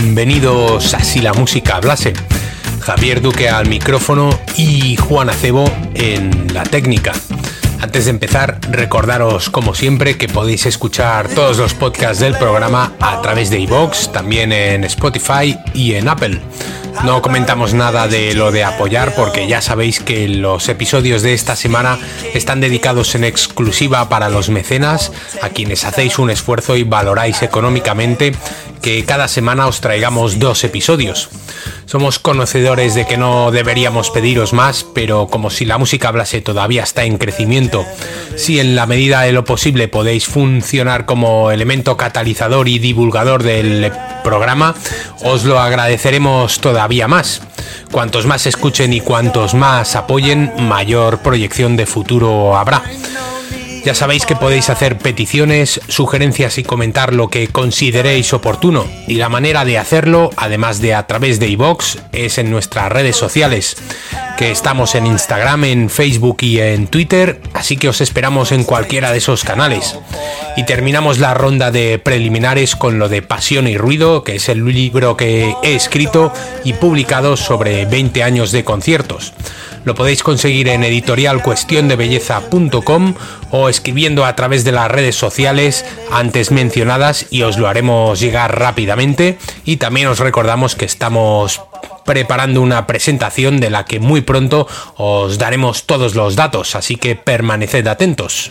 Bienvenidos a Si la música hablase. Javier Duque al micrófono y Juan Acebo en la técnica. Antes de empezar, recordaros como siempre que podéis escuchar todos los podcasts del programa a través de iVoox, también en Spotify y en Apple. No comentamos nada de lo de apoyar porque ya sabéis que los episodios de esta semana están dedicados en exclusiva para los mecenas, a quienes hacéis un esfuerzo y valoráis económicamente que cada semana os traigamos dos episodios. Somos conocedores de que no deberíamos pediros más, pero como si la música hablase todavía está en crecimiento, si en la medida de lo posible podéis funcionar como elemento catalizador y divulgador del programa, os lo agradeceremos todavía más. Cuantos más escuchen y cuantos más apoyen, mayor proyección de futuro habrá. Ya sabéis que podéis hacer peticiones, sugerencias y comentar lo que consideréis oportuno. Y la manera de hacerlo, además de a través de iVox, es en nuestras redes sociales, que estamos en Instagram, en Facebook y en Twitter, así que os esperamos en cualquiera de esos canales. Y terminamos la ronda de preliminares con lo de Pasión y Ruido, que es el libro que he escrito y publicado sobre 20 años de conciertos. Lo podéis conseguir en editorialcuestiondebelleza.com o escribiendo a través de las redes sociales antes mencionadas y os lo haremos llegar rápidamente. Y también os recordamos que estamos preparando una presentación de la que muy pronto os daremos todos los datos, así que permaneced atentos.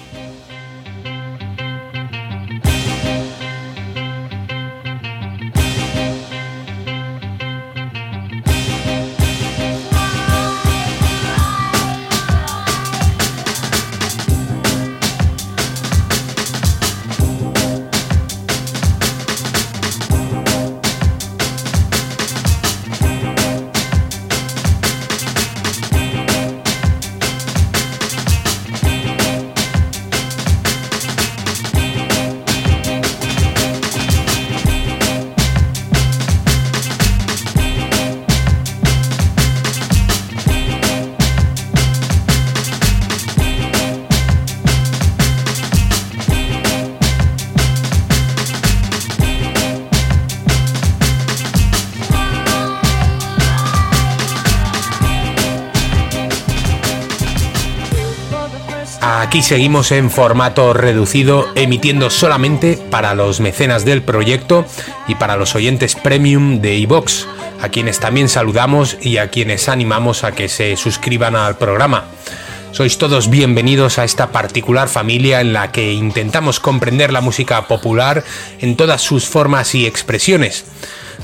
Aquí seguimos en formato reducido, emitiendo solamente para los mecenas del proyecto y para los oyentes premium de iVox, a quienes también saludamos y a quienes animamos a que se suscriban al programa. Sois todos bienvenidos a esta particular familia en la que intentamos comprender la música popular en todas sus formas y expresiones.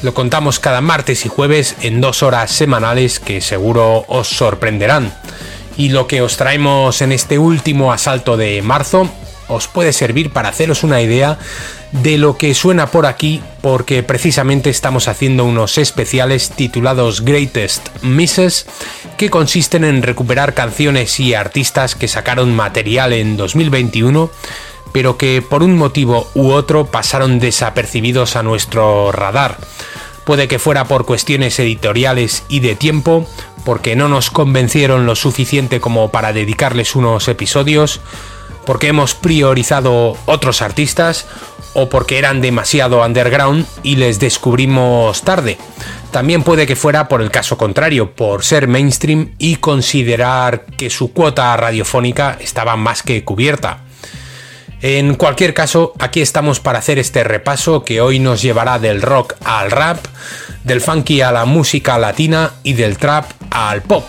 Lo contamos cada martes y jueves en dos horas semanales que seguro os sorprenderán y lo que os traemos en este último asalto de marzo os puede servir para haceros una idea de lo que suena por aquí porque precisamente estamos haciendo unos especiales titulados Greatest Misses que consisten en recuperar canciones y artistas que sacaron material en 2021 pero que por un motivo u otro pasaron desapercibidos a nuestro radar. Puede que fuera por cuestiones editoriales y de tiempo, porque no nos convencieron lo suficiente como para dedicarles unos episodios, porque hemos priorizado otros artistas o porque eran demasiado underground y les descubrimos tarde. También puede que fuera por el caso contrario, por ser mainstream y considerar que su cuota radiofónica estaba más que cubierta. En cualquier caso, aquí estamos para hacer este repaso que hoy nos llevará del rock al rap, del funky a la música latina y del trap al pop.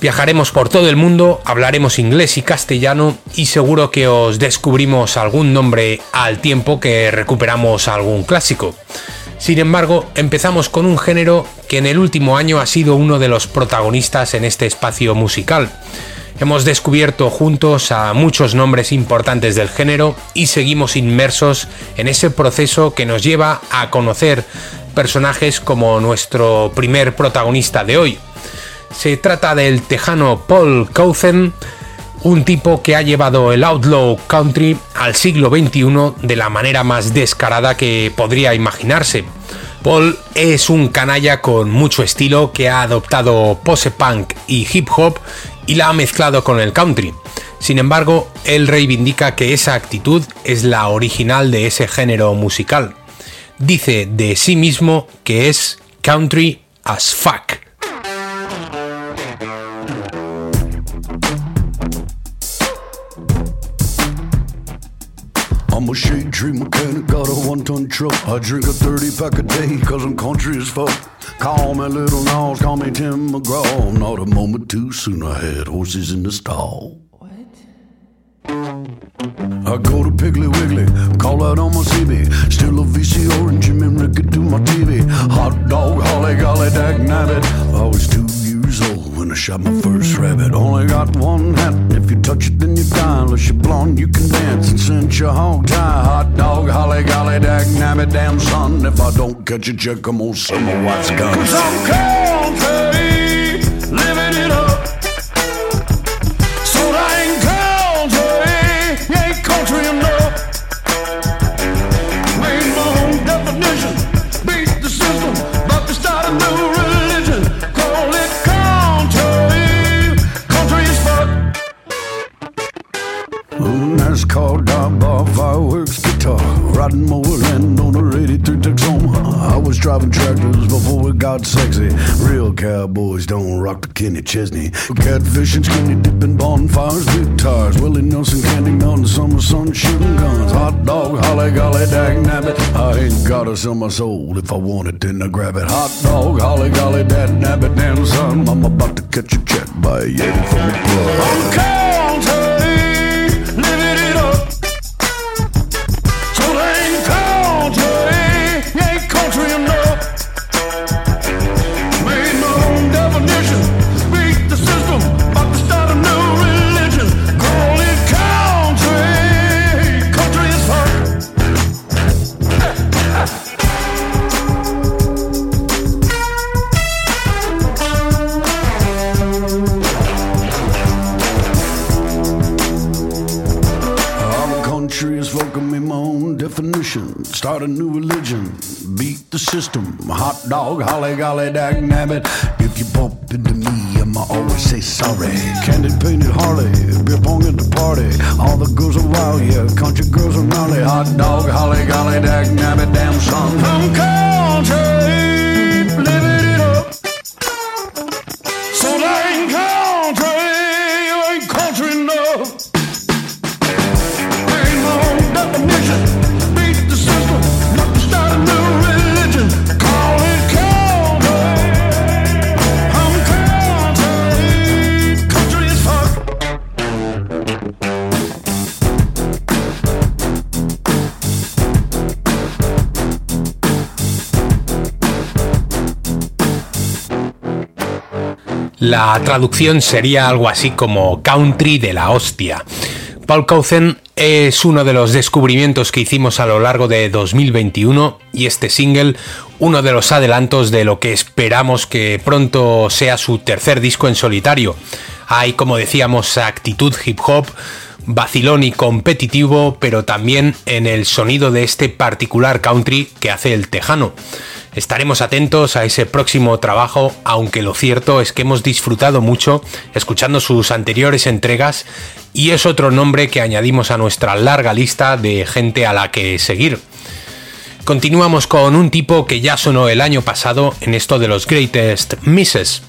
Viajaremos por todo el mundo, hablaremos inglés y castellano y seguro que os descubrimos algún nombre al tiempo que recuperamos algún clásico. Sin embargo, empezamos con un género que en el último año ha sido uno de los protagonistas en este espacio musical. Hemos descubierto juntos a muchos nombres importantes del género y seguimos inmersos en ese proceso que nos lleva a conocer personajes como nuestro primer protagonista de hoy. Se trata del tejano Paul Couthen, un tipo que ha llevado el outlaw country al siglo XXI de la manera más descarada que podría imaginarse. Paul es un canalla con mucho estilo que ha adoptado pose punk y hip hop y la ha mezclado con el country. Sin embargo, él reivindica que esa actitud es la original de ese género musical. Dice de sí mismo que es country as fuck. I'm a got a one ton truck. I drink a 30 pack a day, I'm country as fuck. Call me Little Nas, call me Tim McGraw. Not a moment too soon, I had horses in the stall. What? I go to Piggly Wiggly, call out on my CB. Still a VC orange and Ricky to my TV. Hot dog, holly golly, dag nabbit. I was too years old when I shot my first rabbit. Only got one hat. If you touch it, then you die. Unless you're blonde, you can dance and cinch your hog tie. Hot dog, holly golly, dag nabbit, damn son. If I don't catch a check, I'm gonna sell my wife's gun. Cause I'm country, got sexy. Real cowboys don't rock the Kenny Chesney. Catfishing, skinny dipping, bonfires, big tires. Willie Nelson, Candy Mountain, summer sun, shooting guns. Hot dog, holly golly, dag nabbit. I ain't gotta sell my soul. If I want it, then I grab it. Hot dog, holly golly, dag nabbit, damn son. I'm about to catch a check by a Yeti from the club. I'm Start a new religion, beat the system. Hot dog, holly golly, dag nabbit. If you bump into me, I'ma always say sorry. Candy painted Harley, beer pong at the party. All the girls are wild, yeah, country girls are gnarly. Hot dog, holly golly, dag nabbit, damn son. I'm country, La traducción sería algo así como country de la hostia. Paul Couthen es uno de los descubrimientos que hicimos a lo largo de 2021 y este single uno de los adelantos de lo que esperamos que pronto sea su tercer disco en solitario. Hay, como decíamos, actitud hip hop, vacilón y competitivo, pero también en el sonido de este particular country que hace el tejano. Estaremos atentos a ese próximo trabajo, aunque lo cierto es que hemos disfrutado mucho escuchando sus anteriores entregas y es otro nombre que añadimos a nuestra larga lista de gente a la que seguir. Continuamos con un tipo que ya sonó el año pasado en esto de los Greatest Misses.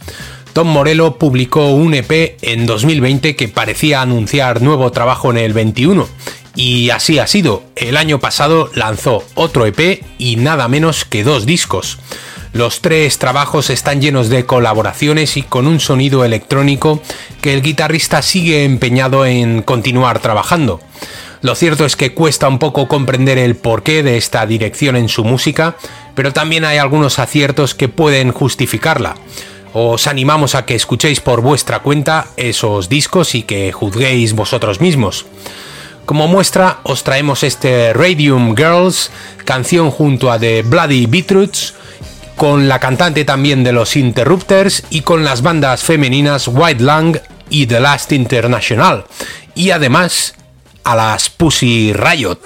Tom Morello publicó un EP en 2020 que parecía anunciar nuevo trabajo en el 21 y así ha sido. El año pasado lanzó otro EP y nada menos que dos discos. Los tres trabajos están llenos de colaboraciones y con un sonido electrónico que el guitarrista sigue empeñado en continuar trabajando. Lo cierto es que cuesta un poco comprender el porqué de esta dirección en su música, pero también hay algunos aciertos que pueden justificarla. Os animamos a que escuchéis por vuestra cuenta esos discos y que juzguéis vosotros mismos. Como muestra os traemos este Radium Girls, canción junto a The Bloody Beetroots, con la cantante también de los Interrupters y con las bandas femeninas White Lang y The Last International, y además a las Pussy Riot.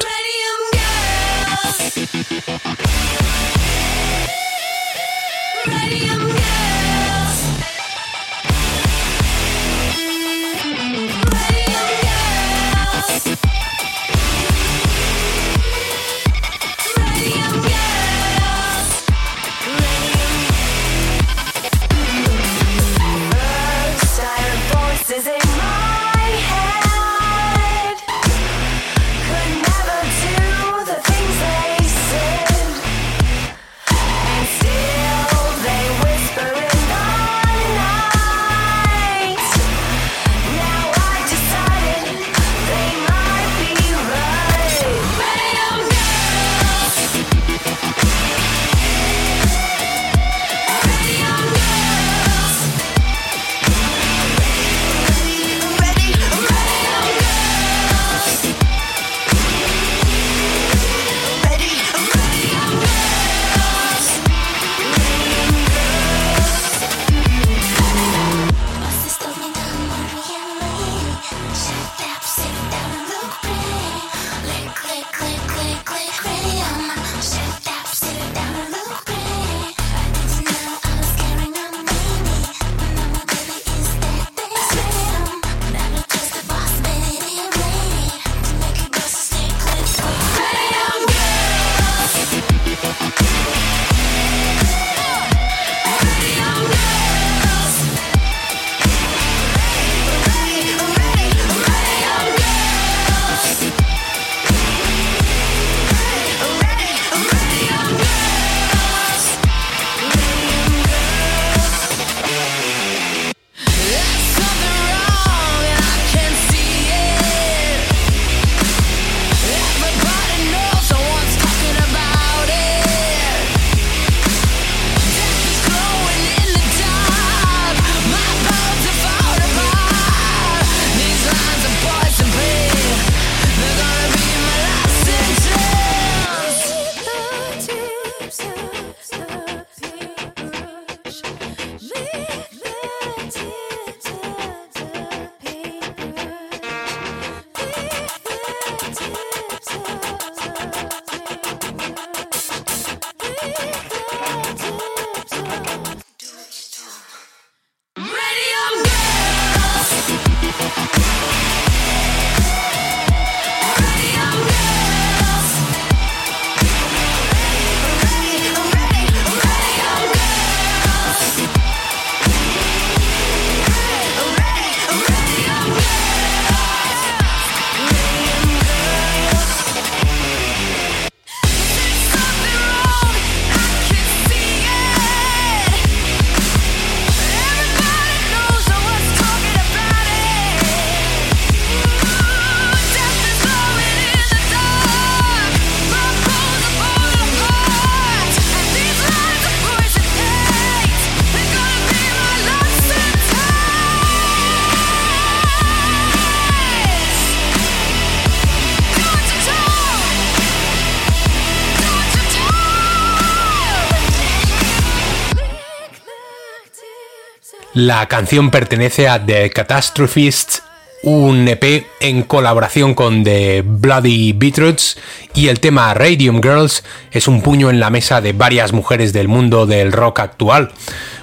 La canción pertenece a The Catastrophists, un EP en colaboración con The Bloody Beetroots y el tema Radium Girls es un puño en la mesa de varias mujeres del mundo del rock actual.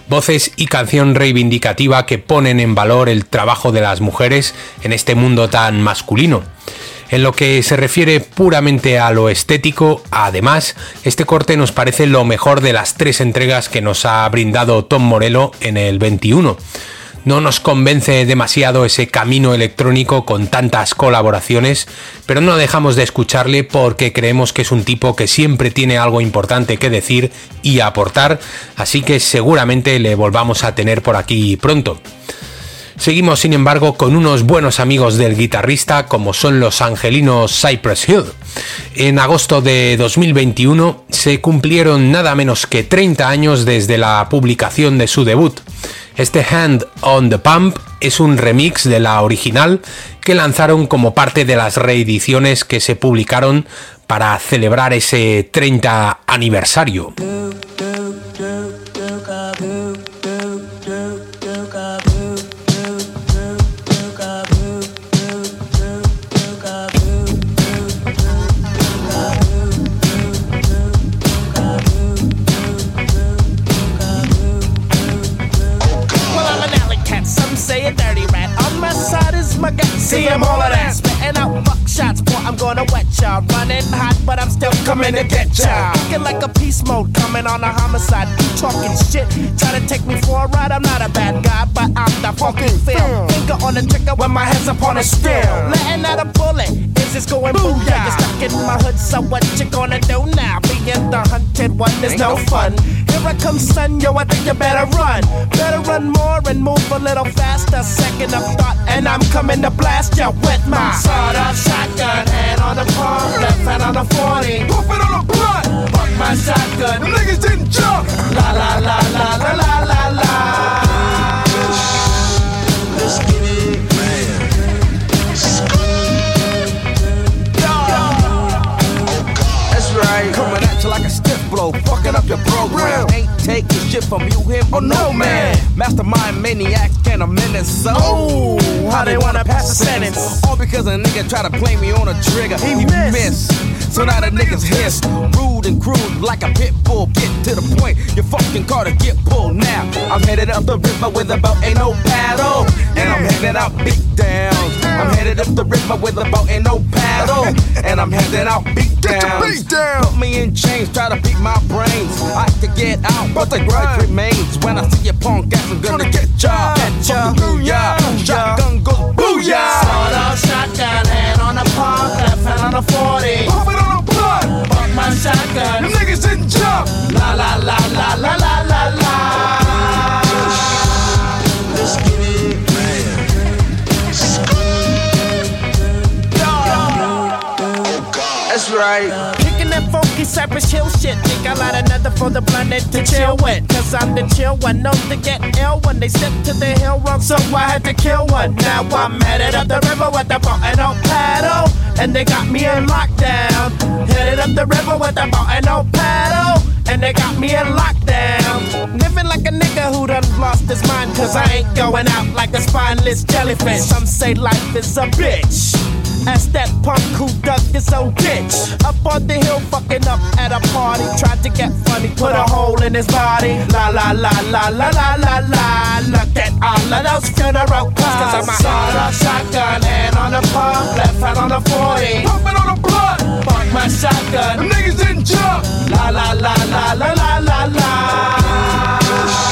Voces y canción reivindicativa que ponen en valor el trabajo de las mujeres en este mundo tan masculino. En lo que se refiere puramente a lo estético, además, este corte nos parece lo mejor de las tres entregas que nos ha brindado Tom Morello en el 21. No nos convence demasiado ese camino electrónico con tantas colaboraciones, pero no dejamos de escucharle porque creemos que es un tipo que siempre tiene algo importante que decir y aportar, así que seguramente le volvamos a tener por aquí pronto. Seguimos, sin embargo, con unos buenos amigos del guitarrista, como son los angelinos Cypress Hill. En agosto de 2021 se cumplieron nada menos que 30 años desde la publicación de su debut. Este Hand on the Pump es un remix de la original que lanzaron como parte de las reediciones que se publicaron para celebrar ese 30 aniversario. Gonna wet ya. Running hot, but I'm still coming to get ya. Looking like a peace mode, coming on a homicide. You talking shit, try to take me for a ride. I'm not a bad guy, but I'm the fucking feel. Finger on the trigger when my head's upon a steel. Letting out a bullet, is this going booyah? You're stuck in my hood, so what you gonna do now? Being the hunted one is no fun. Here I come, son, yo, I think you better run. Better run more and move a little faster. Second of thought, and I'm coming to blast you with my sawed-off shotgun. Hand on the pump, left hand on the 40. Pump it on the blunt. Fuck my shotgun. The niggas didn't jump. La la la la la la la fucking up your program. Ain't taking shit from you, him, or no man. Mastermind maniacs can't amend it, so. Oh, how they wanna pass the sentence. All because a nigga try to play me on a trigger. He missed. So now the niggas hiss. Rude and crude like a pit bull. Get to the point, your fucking car to get pulled now. I'm headed up the river with a boat, ain't no paddle. And I'm headed out beat downs. I'm headed up the river with a boat, ain't no paddle. And I'm headed out beat downs. Put me in chains, try to beat my brains. I could get out, but the grudge remains. When I see your punk ass, I'm gonna get ya. Get ya. Booyah. Shotgun goes booyah. Sawed-off shotgun, hand on the pump, left hand on the 40. Pump it on the blood. Fuck my shotgun. Them niggas didn't jump. La la la la la la la la. Let's get it, That's right. Cypress Hill shit. Think I light another for the planet to chill with. Cause I'm the chill one, known to get ill when they step to the hill wrong. So I had to kill one. Now I'm headed up the river with the boat and no paddle. And they got me in lockdown. Headed up the river with the boat and no paddle. And they got me in lockdown. Living like a nigga who done lost his mind. Cause I ain't going out like a spineless jellyfish. Some say life is a bitch. Ask that punk who dug his own ditch. Up on the hill, fucking up at a party. Tried to get funny, put a hole in his body. La la la la la la la la. Look at all of those funeral cars. Cause I'm a sawed-off shotgun, hand on the pump, left hand on the 40. Pump it on the blood. Fuck my shotgun. Them niggas didn't jump. La la la la la la la la.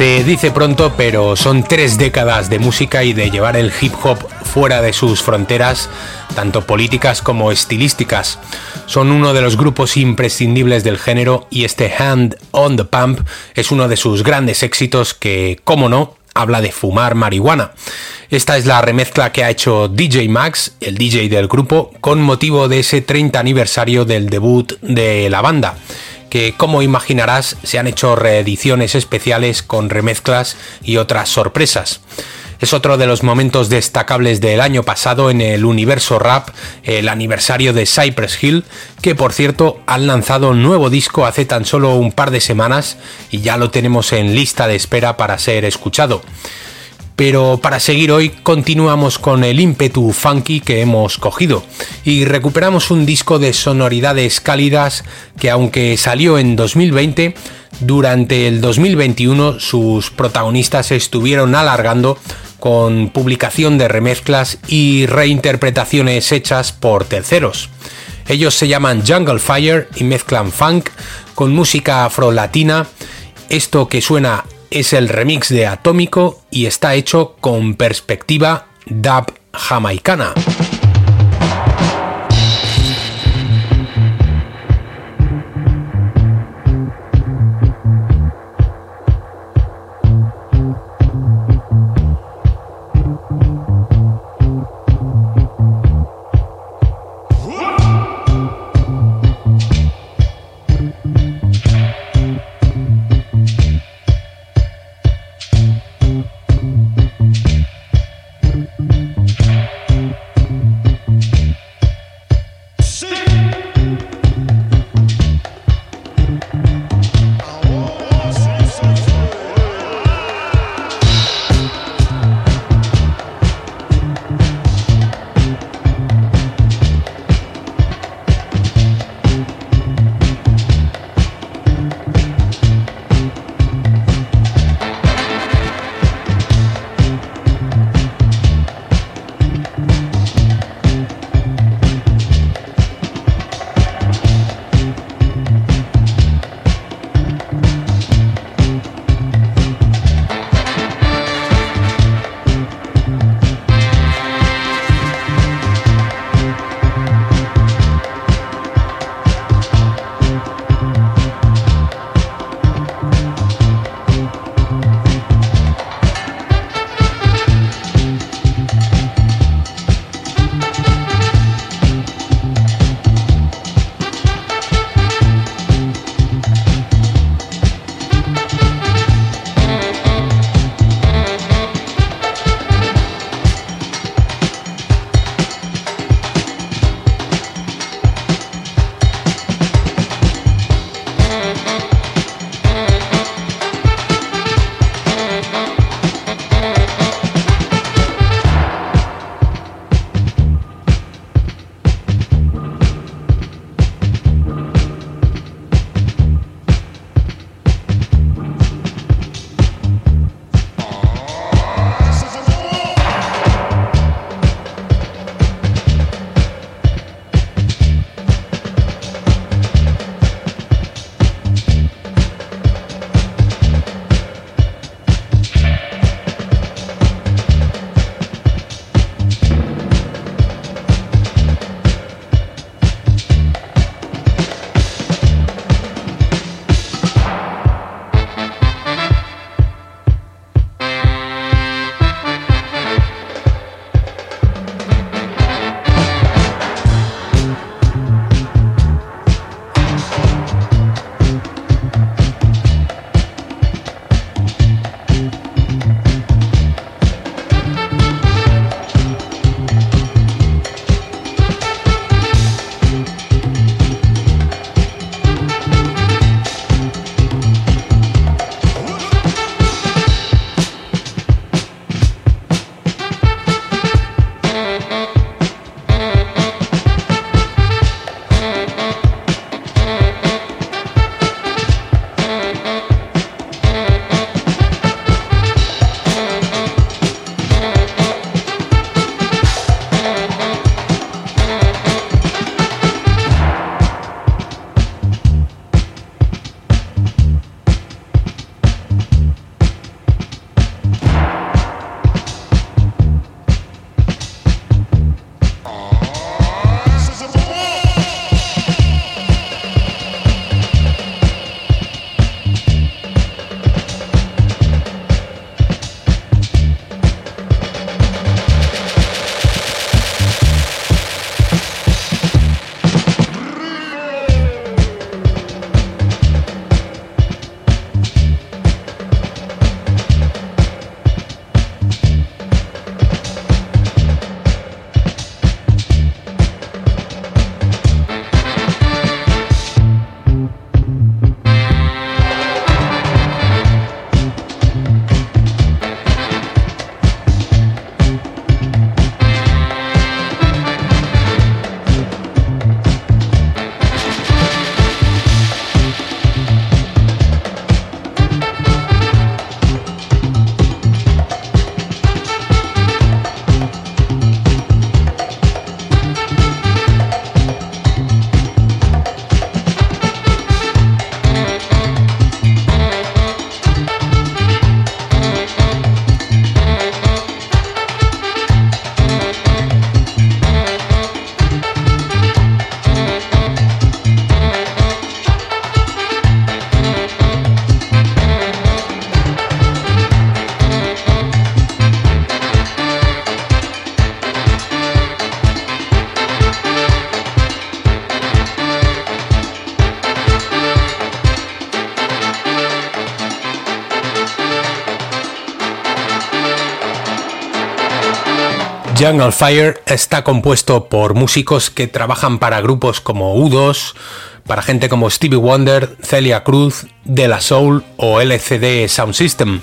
Se dice pronto, pero son tres décadas de música y de llevar el hip hop fuera de sus fronteras, tanto políticas como estilísticas. Son uno de los grupos imprescindibles del género y este Hand on the Pump es uno de sus grandes éxitos que, como no, habla de fumar marihuana. Esta es la remezcla que ha hecho DJ Max, el DJ del grupo, con motivo de ese 30 aniversario del debut de la banda que como imaginarás se han hecho reediciones especiales con remezclas y otras sorpresas. Es otro de los momentos destacables del año pasado en el universo rap, el aniversario de Cypress Hill, que por cierto han lanzado un nuevo disco hace tan solo un par de semanas y ya lo tenemos en lista de espera para ser escuchado. Pero para seguir hoy continuamos con el ímpetu funky que hemos cogido y recuperamos un disco de sonoridades cálidas que aunque salió en 2020, durante el 2021 sus protagonistas estuvieron alargando con publicación de remezclas y reinterpretaciones hechas por terceros. Ellos se llaman Jungle Fire y mezclan funk con música afro-latina. Esto que suena es el remix de Atómico y está hecho con perspectiva dub jamaicana. Jungle Fire está compuesto por músicos que trabajan para grupos como U2, para gente como Stevie Wonder, Celia Cruz, De La Soul o LCD Sound System.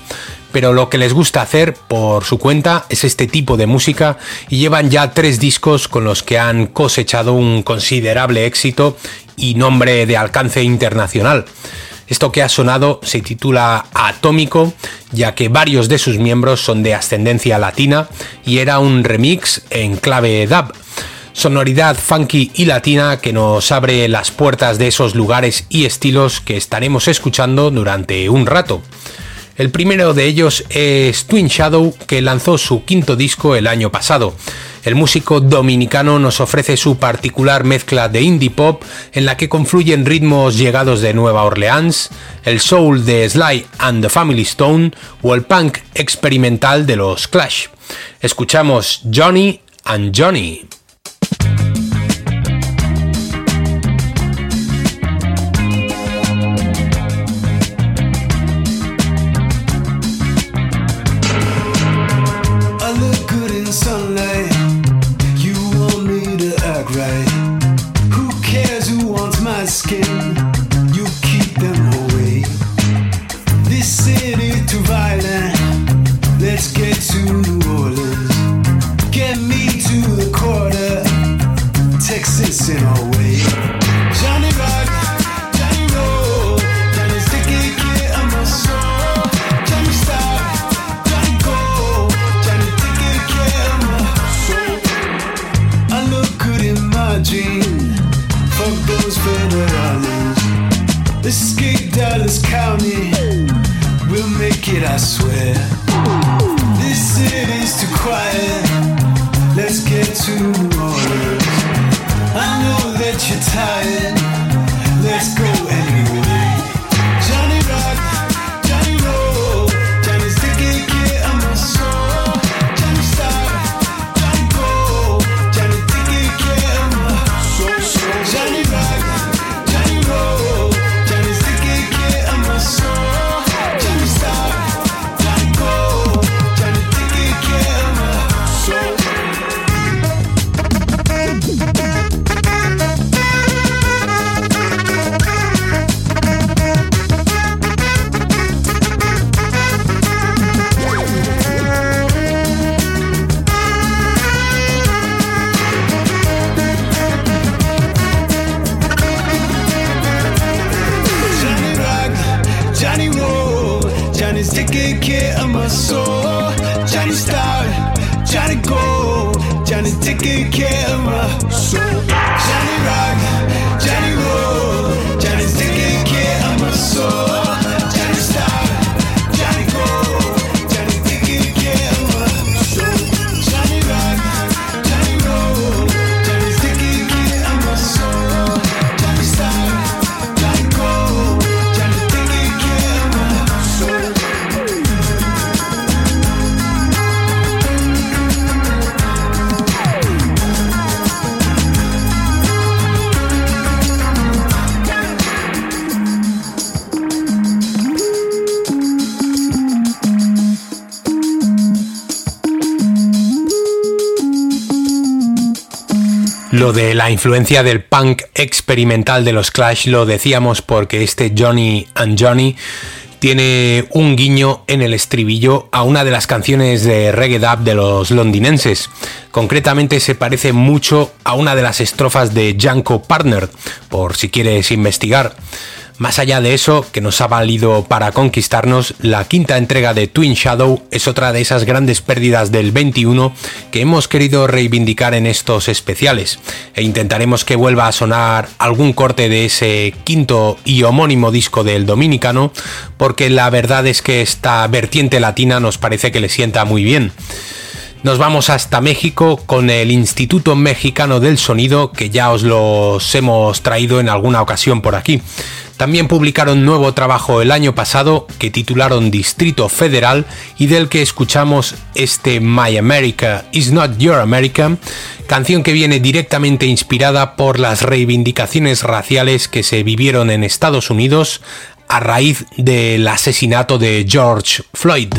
Pero lo que les gusta hacer por su cuenta es este tipo de música y llevan ya tres discos con los que han cosechado un considerable éxito y nombre de alcance internacional. Esto que ha sonado se titula Atómico, ya que varios de sus miembros son de ascendencia latina y era un remix en clave dub. Sonoridad funky y latina que nos abre las puertas de esos lugares y estilos que estaremos escuchando durante un rato. El primero de ellos es Twin Shadow, que lanzó su quinto disco el año pasado. El músico dominicano nos ofrece su particular mezcla de indie pop en la que confluyen ritmos llegados de Nueva Orleans, el soul de Sly and the Family Stone o el punk experimental de los Clash. Escuchamos Johnny and Johnny. So Lo de la influencia del punk experimental de los Clash lo decíamos porque este Johnny and Johnny tiene un guiño en el estribillo a una de las canciones de reggae dub de los londinenses. Concretamente se parece mucho a una de las estrofas de Janko Partner, por si quieres investigar. Más allá de eso, que nos ha valido para conquistarnos, la quinta entrega de Twin Shadow es otra de esas grandes pérdidas del 21 que hemos querido reivindicar en estos especiales, e intentaremos que vuelva a sonar algún corte de ese quinto y homónimo disco del dominicano, porque la verdad es que esta vertiente latina nos parece que le sienta muy bien. Nos vamos hasta México con el Instituto Mexicano del Sonido, que ya os los hemos traído en alguna ocasión por aquí. También publicaron nuevo trabajo el año pasado que titularon Distrito Federal y del que escuchamos este My America is Not Your America, canción que viene directamente inspirada por las reivindicaciones raciales que se vivieron en Estados Unidos a raíz del asesinato de George Floyd.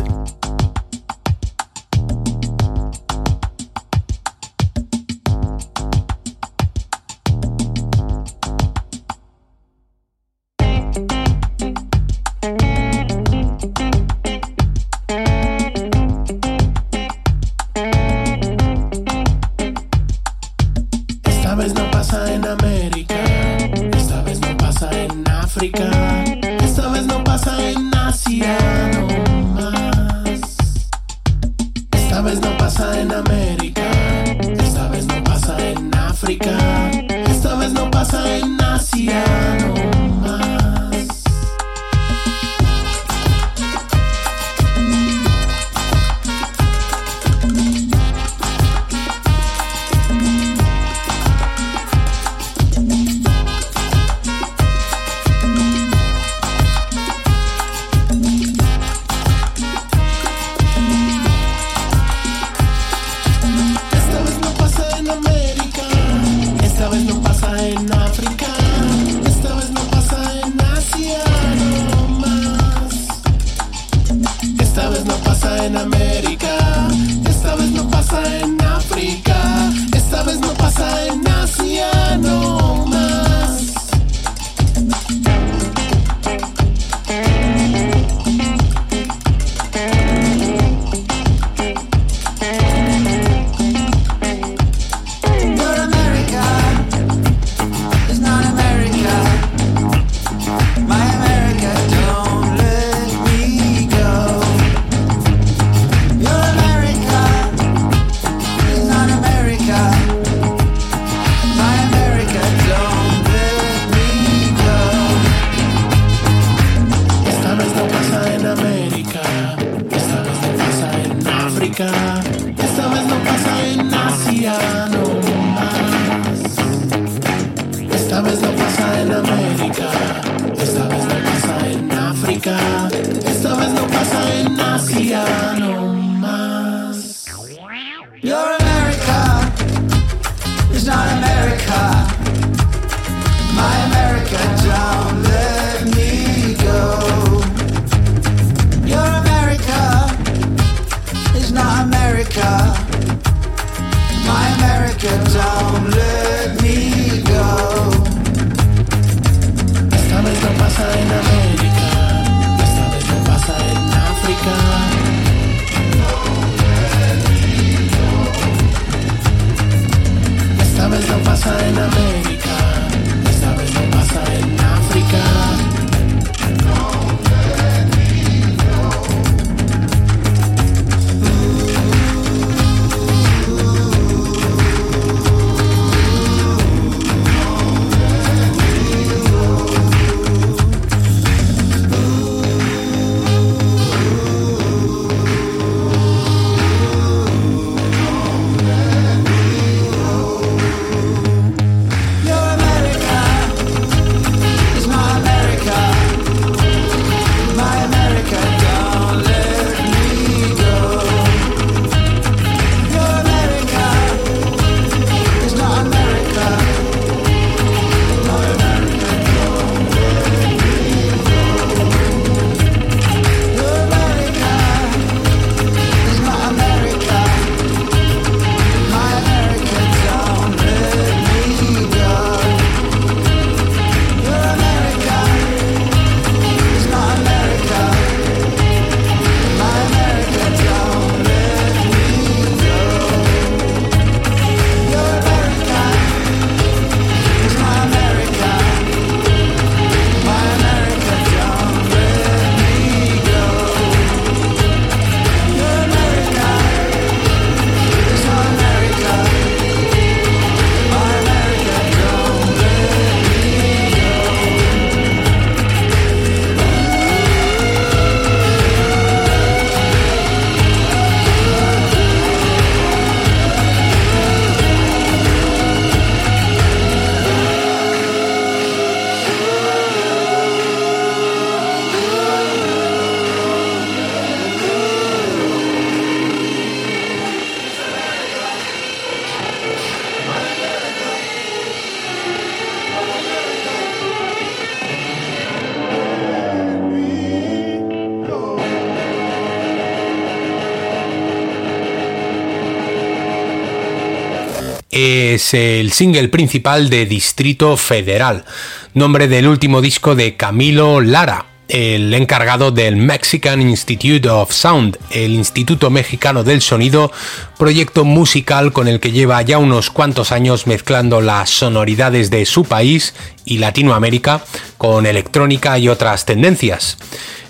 Es el single principal de Distrito Federal, nombre del último disco de Camilo Lara, el encargado del Mexican Institute of Sound, el Instituto Mexicano del Sonido, proyecto musical con el que lleva ya unos cuantos años mezclando las sonoridades de su país y Latinoamérica con electrónica y otras tendencias.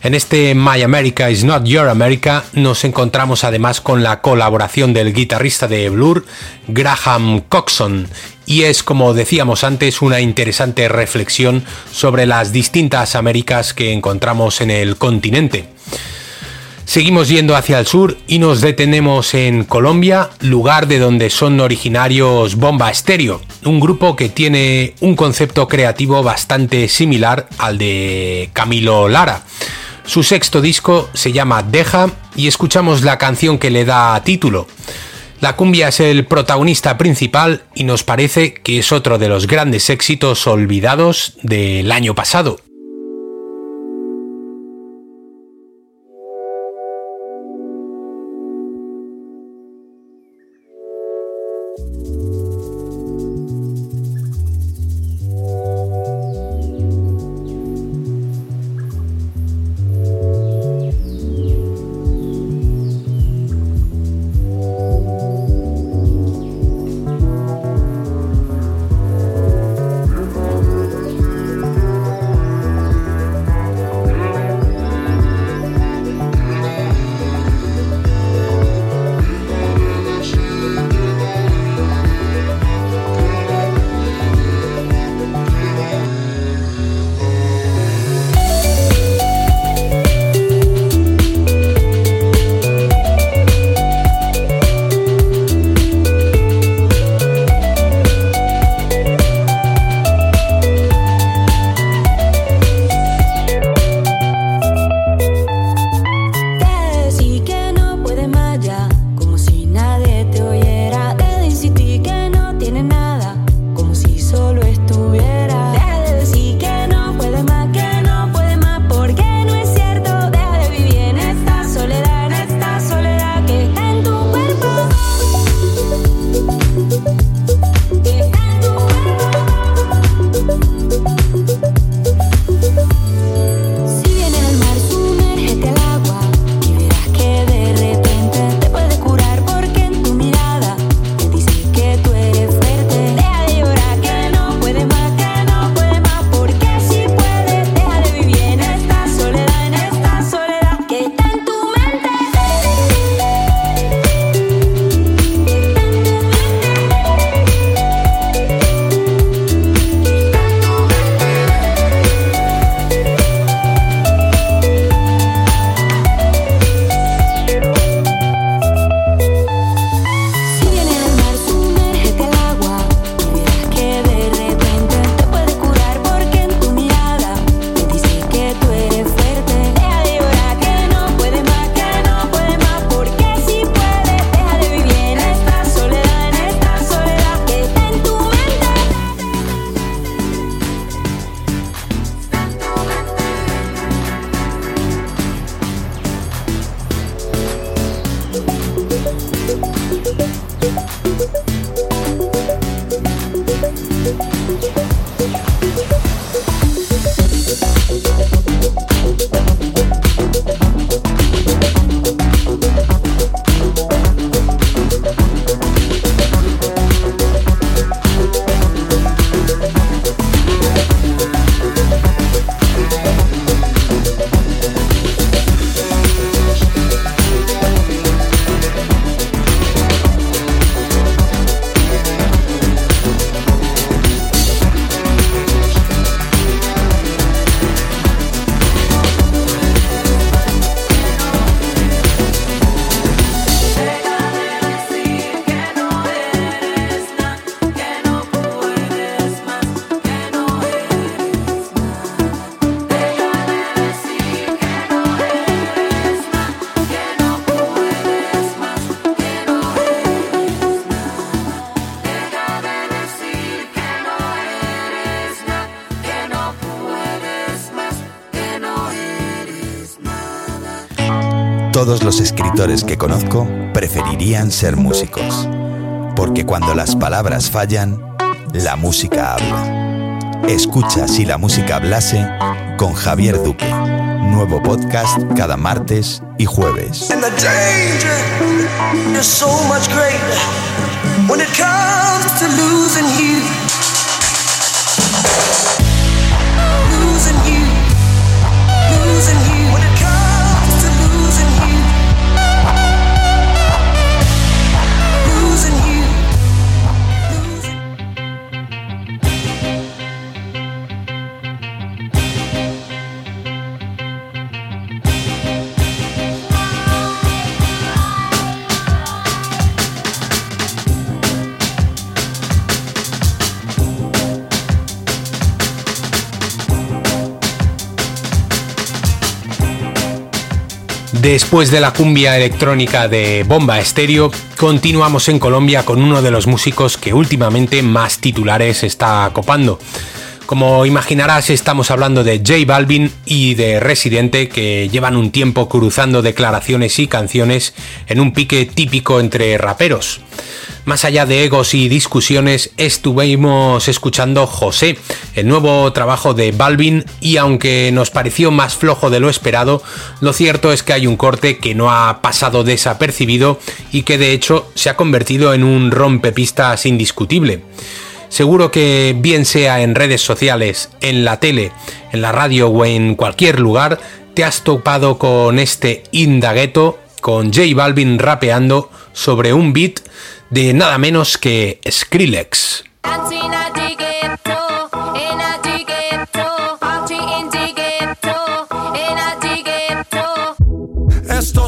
En este My America is Not Your America nos encontramos además con la colaboración del guitarrista de Blur, Graham Coxon, y es, como decíamos antes, una interesante reflexión sobre las distintas Américas que encontramos en el continente. Seguimos yendo hacia el sur y nos detenemos en Colombia, lugar de donde son originarios Bomba Estéreo, un grupo que tiene un concepto creativo bastante similar al de Camilo Lara. Su sexto disco se llama Deja y escuchamos la canción que le da título. La cumbia es el protagonista principal y nos parece que es otro de los grandes éxitos olvidados del año pasado. Los escritores que conozco preferirían ser músicos, porque cuando las palabras fallan, la música habla. Escucha si la música hablase con Javier Duque. Nuevo podcast cada martes y jueves. Después de la cumbia electrónica de Bomba Estéreo, continuamos en Colombia con uno de los músicos que últimamente más titulares está copando. Como imaginarás, estamos hablando de J Balvin y de Residente, que llevan un tiempo cruzando declaraciones y canciones en un pique típico entre raperos. Más allá de egos y discusiones, estuvimos escuchando José, el nuevo trabajo de Balvin, y aunque nos pareció más flojo de lo esperado, lo cierto es que hay un corte que no ha pasado desapercibido y que de hecho se ha convertido en un rompepistas indiscutible. Seguro que bien sea en redes sociales, en la tele, en la radio o en cualquier lugar, te has topado con este Indagueto, con J Balvin rapeando sobre un beat de nada menos que Skrillex.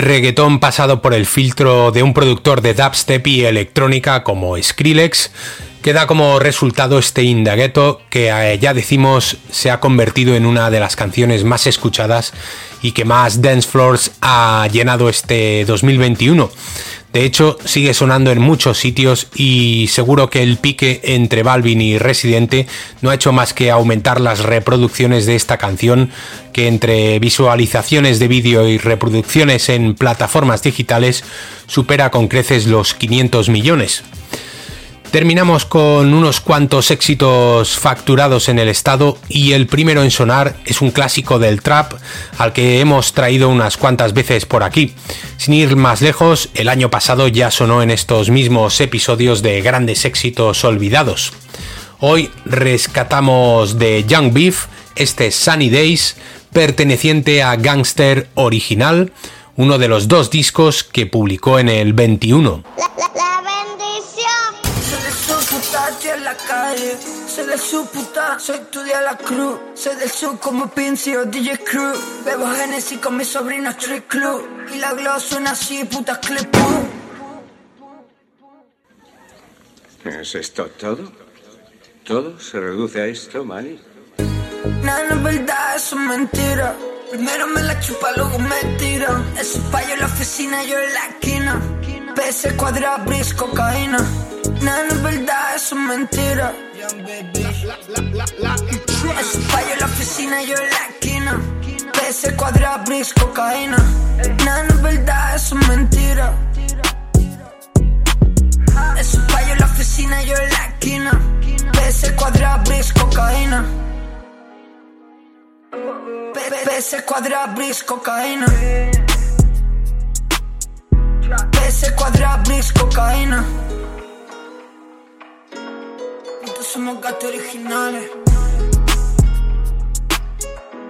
Reggaetón pasado por el filtro de un productor de dubstep y electrónica como Skrillex, que da como resultado este Indagueto que eh, ya decimos se ha convertido en una de las canciones más escuchadas y que más dance floors ha llenado este 2021. De hecho, sigue sonando en muchos sitios y seguro que el pique entre Balvin y Residente no ha hecho más que aumentar las reproducciones de esta canción, que entre visualizaciones de vídeo y reproducciones en plataformas digitales supera con creces los 500 millones. Terminamos con unos cuantos éxitos facturados en el estado y el primero en sonar es un clásico del trap al que hemos traído unas cuantas veces por aquí. Sin ir más lejos, el año pasado ya sonó en estos mismos episodios de grandes éxitos olvidados. Hoy rescatamos de Young Beef este Sunny Days perteneciente a Gangster Original, uno de los dos discos que publicó en el 21. La bendición. Soy de su puta, estoy en la calle. Soy de su puta, soy tu día la cruz. Soy del sur como Pincio, DJ Crew. Bebo Genesis con mi sobrino Street Club. Y la glow suena así, puta clip. ¿Es esto todo? ¿Todo se reduce a esto, Manny? Nada no es verdad, eso es mentira. Primero me la chupa, luego me tira. Ese payo en la oficina, yo en la esquina. PS cuadrado, bris, cocaína. Nada no es verdad, eso es mentira. Ese payo en la oficina, yo en la esquina. PS cuadrado, bris, cocaína. Nada no es verdad, eso es mentira. Ese payo en la oficina, yo en la esquina. PS cuadrado, bris, cocaína. PS cuadrado, bris, cocaína. PS cuadrado, bris, cocaína. Somos gatos originales.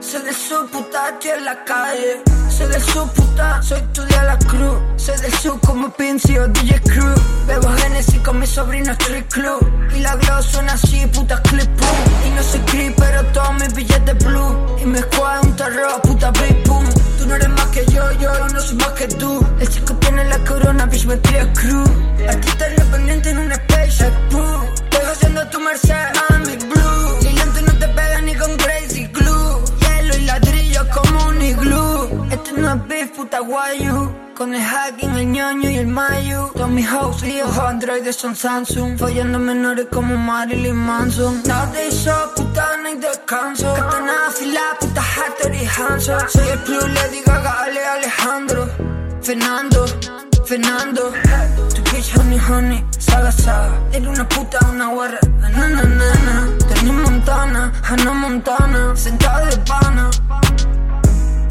Soy de su puta, estoy en la calle. Soy de su puta, soy tu día la cruz. Soy del sur como Pincio, DJ Crew. Bebo Genesis con mi sobrino Street Club. Y la glow suena así, puta clip boom. Y no soy creep, pero todos mis billetes blue. Y me escuadra un terror, puta big boom. Tú no eres más que yo, yo no soy más que tú. El chico tiene la corona, bitch, me cría crew. Artista independiente en un spaceship, boo. Haciendo tu merced, big blue. Y lento no te pega ni con crazy glue. Hielo y ladrillo como un iglú. Este no es beef, puta guayu. Con el hacking, el ñoño y el mayu. Todos mis hoes líos, androides son Samsung. Follando menores como Marilyn Manson. Nowadays show, puta, no hay descanso. Katana afilada, puta, Hattori Hanson. Soy el club, Lady Gaga, Ale Alejandro. Fernando, Fernando. Tu bitch, honey, honey, saga, saga. Era una puta, una guarra. Na, na, na, na. Montana, Hannah Montana. Sentada de pana.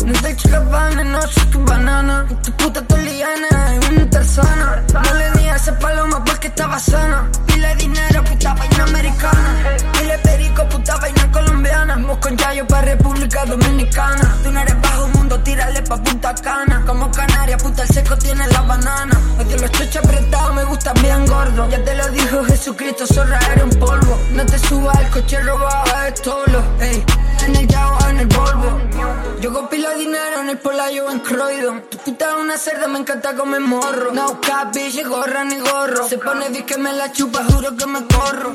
No te Gabbana, no soy tu banana. Tu puta toliana es una tarzana No le di a esa paloma porque estaba sana. Pile dinero, puta vaina americana. Pile perico, puta vaina colombiana. Vamos con Yayo pa' República Dominicana. Tú no eres bajo mundo, tírale pa' Punta Cana. Como Canaria, puta el seco tiene la banana. Odio los chochos apretados, me gustan bien gordos. Ya te lo dijo Jesucristo, zorra era un polvo. No te subas al coche robado, es tolo Ey, en el Yago, en el Volvo. Yo con dinero en el Polayo en Croydon. Tu puta es una cerda, me encanta comer morro. No cap, bitch, gorra ni gorro. Se pone di que me la chupa, juro que me corro.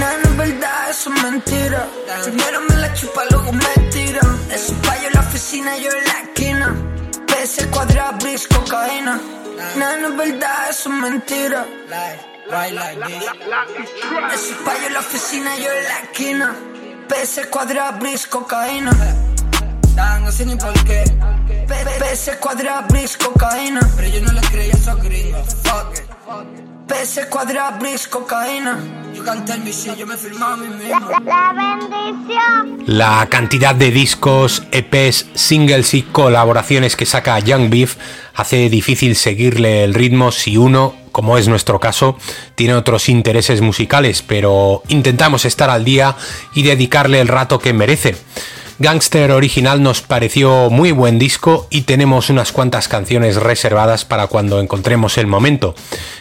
Nada, no es verdad, eso es mentira. Primero me la chupa, luego me tira. Es un payo en la oficina, yo en la esquina. PS cuadrado, bris, cocaína. Nada, no es verdad, eso es mentira. Es un payo en la oficina, yo en la esquina. PS cuadrado, bris, cocaína no sé ni por qué. PS cuadrado, bris, cocaína. Pero yo no le creía a esos gringos. Fuck it. PS cuadrado, bris, cocaína. You can tell me shit, yo me filmaba a mí mismo. La bendición. La cantidad de discos, EPs, singles y colaboraciones que saca Young Beef hace difícil seguirle el ritmo si uno, como es nuestro caso, tiene otros intereses musicales, pero intentamos estar al día y dedicarle el rato que merece. Gangster original nos pareció muy buen disco y tenemos unas cuantas canciones reservadas para cuando encontremos el momento.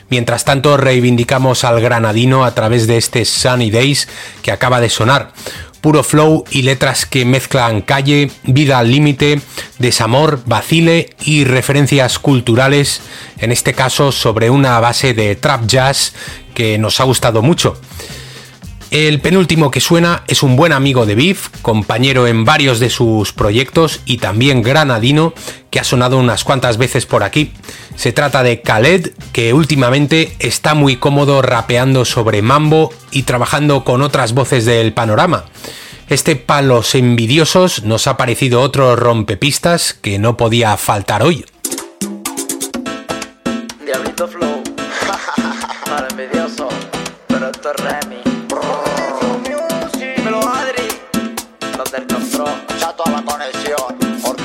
Mientras tanto, reivindicamos al granadino a través de este Sunny Days que acaba de sonar. Puro flow y letras que mezclan calle, vida al límite, desamor, vacile y referencias culturales, en este caso sobre una base de trap jazz que nos ha gustado mucho. El penúltimo que suena es un buen amigo de Biff, compañero en varios de sus proyectos y también granadino, que ha sonado unas cuantas veces por aquí. Se trata de Khaled, que últimamente está muy cómodo rapeando sobre mambo y trabajando con otras voces del panorama. Este palos envidiosos nos ha parecido otro rompepistas que no podía faltar hoy.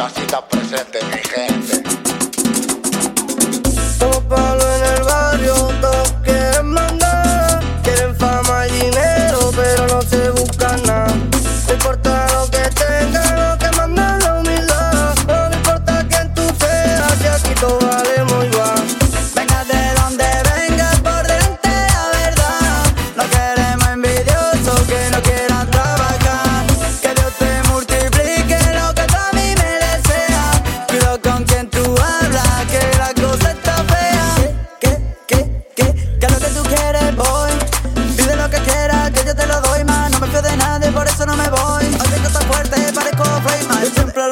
Por casita presente, mi gente.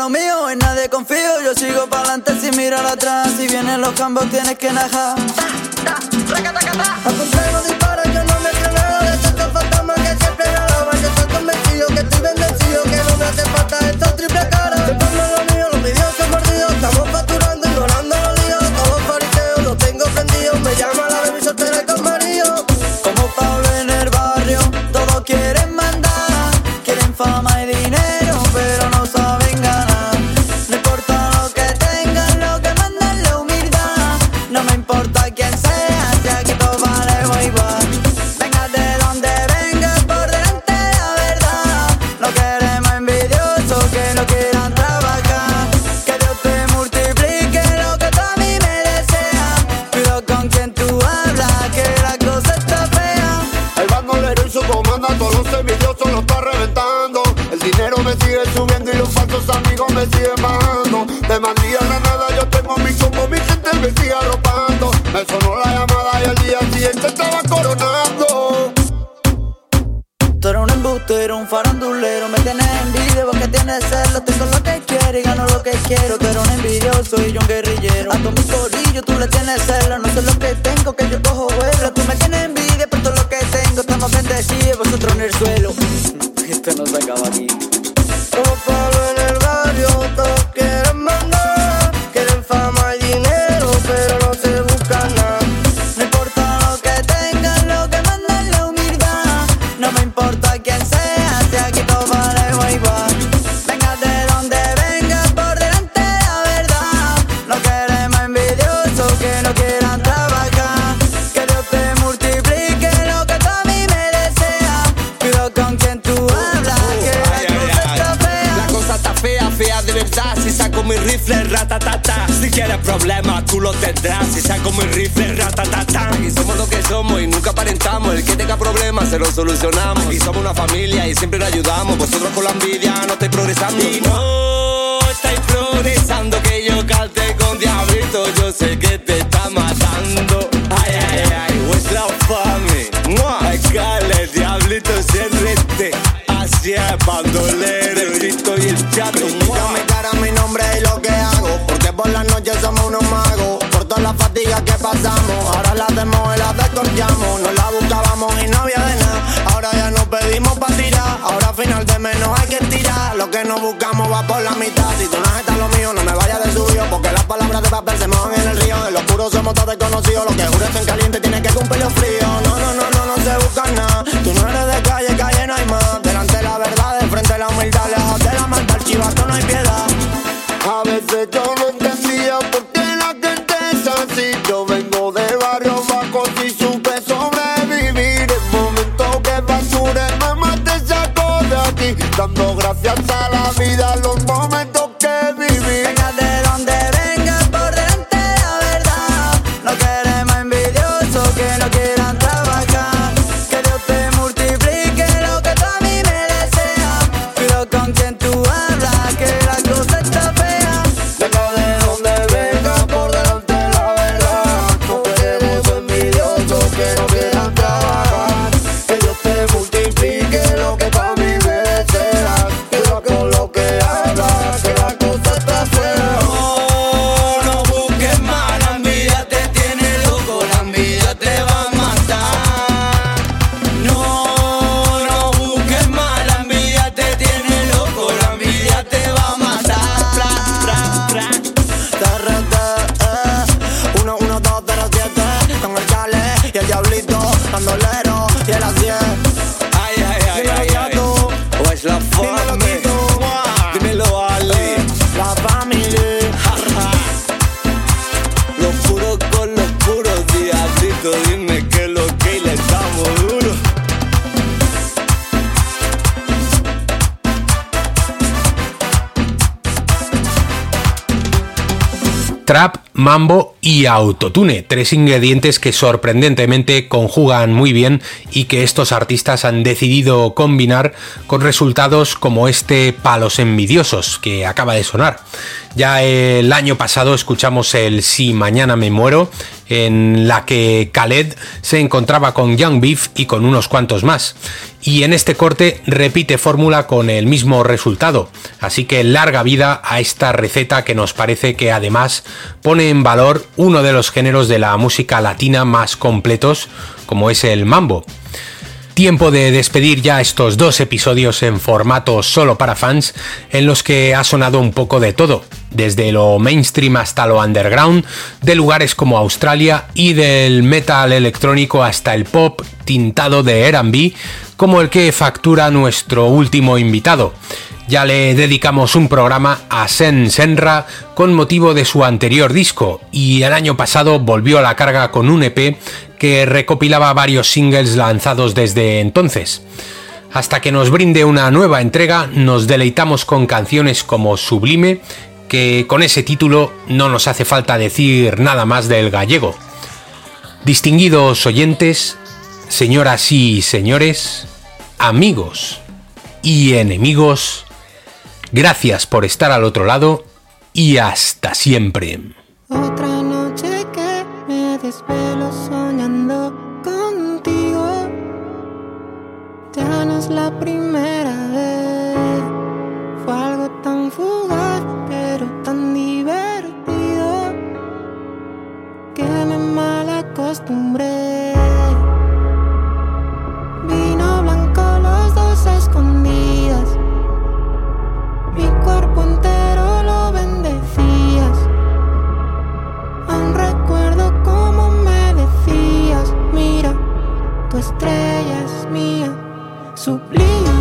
lo mío, en nadie confío. Yo sigo pa'lante sin mirar atrás. Si vienen los cambos, tienes que najar. A tu freno dispara, yo no me acelero. Detecto fantasma que siempre la lava. Yo estoy convencido que estoy bendecido. Que no me hace falta estos triple cara. problemas, tú los tendrás. Si saco mi rifle, ratatatán. Y somos lo que somos y nunca aparentamos. El que tenga problemas se lo solucionamos. Y somos una familia y siempre la ayudamos. Vosotros con la envidia no estáis progresando. Y no estáis progresando que yo calte con diablito. Yo sé que te está matando. Ay, ay, ay, vuestra fame. Acá el diablito se rete. Así es, bandolero. El y el chato. Criticame cara, mi nombre y lo por la noche somos unos magos. Por todas las fatigas que pasamos, ahora las hacemos y las descorchamos. No la buscábamos y no había de nada. Ahora ya nos pedimos para tirar. Ahora a final de menos hay que tirar. Lo que no buscamos va por la mitad. Si tú no estás lo mío, no me vayas de suyo. Porque las palabras de papel se mojan en el río. De los puros somos todos desconocidos. Lo que jures en caliente tiene que cumplirlo frío. No trap, mambo y autotune, tres ingredientes que sorprendentemente conjugan muy bien y que estos artistas han decidido combinar con resultados como este Palos Envidiosos que acaba de sonar. Ya el año pasado escuchamos el Si mañana me muero, en la que Khaled se encontraba con Young Beef y con unos cuantos más. Y en este corte repite fórmula con el mismo resultado. Así que larga vida a esta receta que nos parece que además pone en valor uno de los géneros de la música latina más completos, como es el mambo. Tiempo de despedir ya estos dos episodios en formato solo para fans, en los que ha sonado un poco de todo, desde lo mainstream hasta lo underground, de lugares como Australia y del metal electrónico hasta el pop tintado de RB, como el que factura nuestro último invitado. Ya le dedicamos un programa a Sen Senra con motivo de su anterior disco y el año pasado volvió a la carga con un EP que recopilaba varios singles lanzados desde entonces. Hasta que nos brinde una nueva entrega, nos deleitamos con canciones como Sublime, que con ese título no nos hace falta decir nada más del gallego. Distinguidos oyentes, señoras y señores, amigos y enemigos, gracias por estar al otro lado y hasta siempre. Otra noche que me desvelo soñando contigo. Ya no es la primera vez. Fue algo tan fugaz, pero tan divertido. Que me mal acostumbré. Sublime,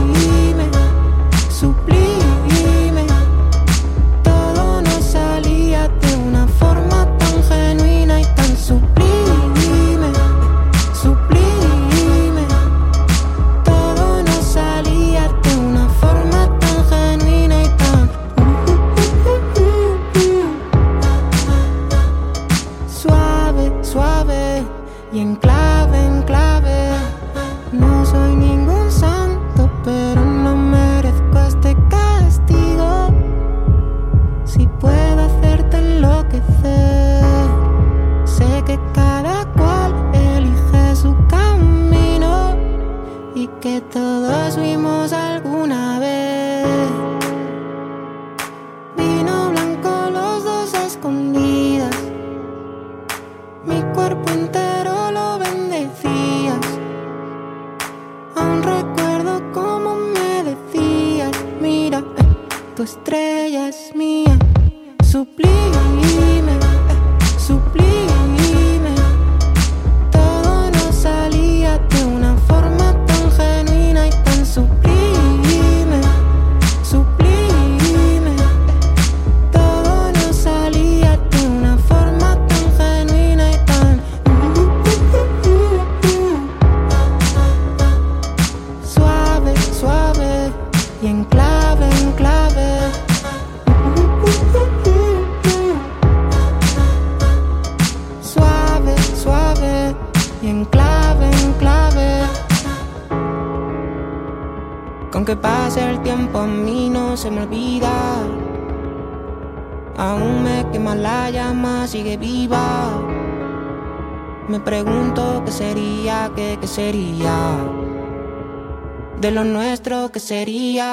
sería.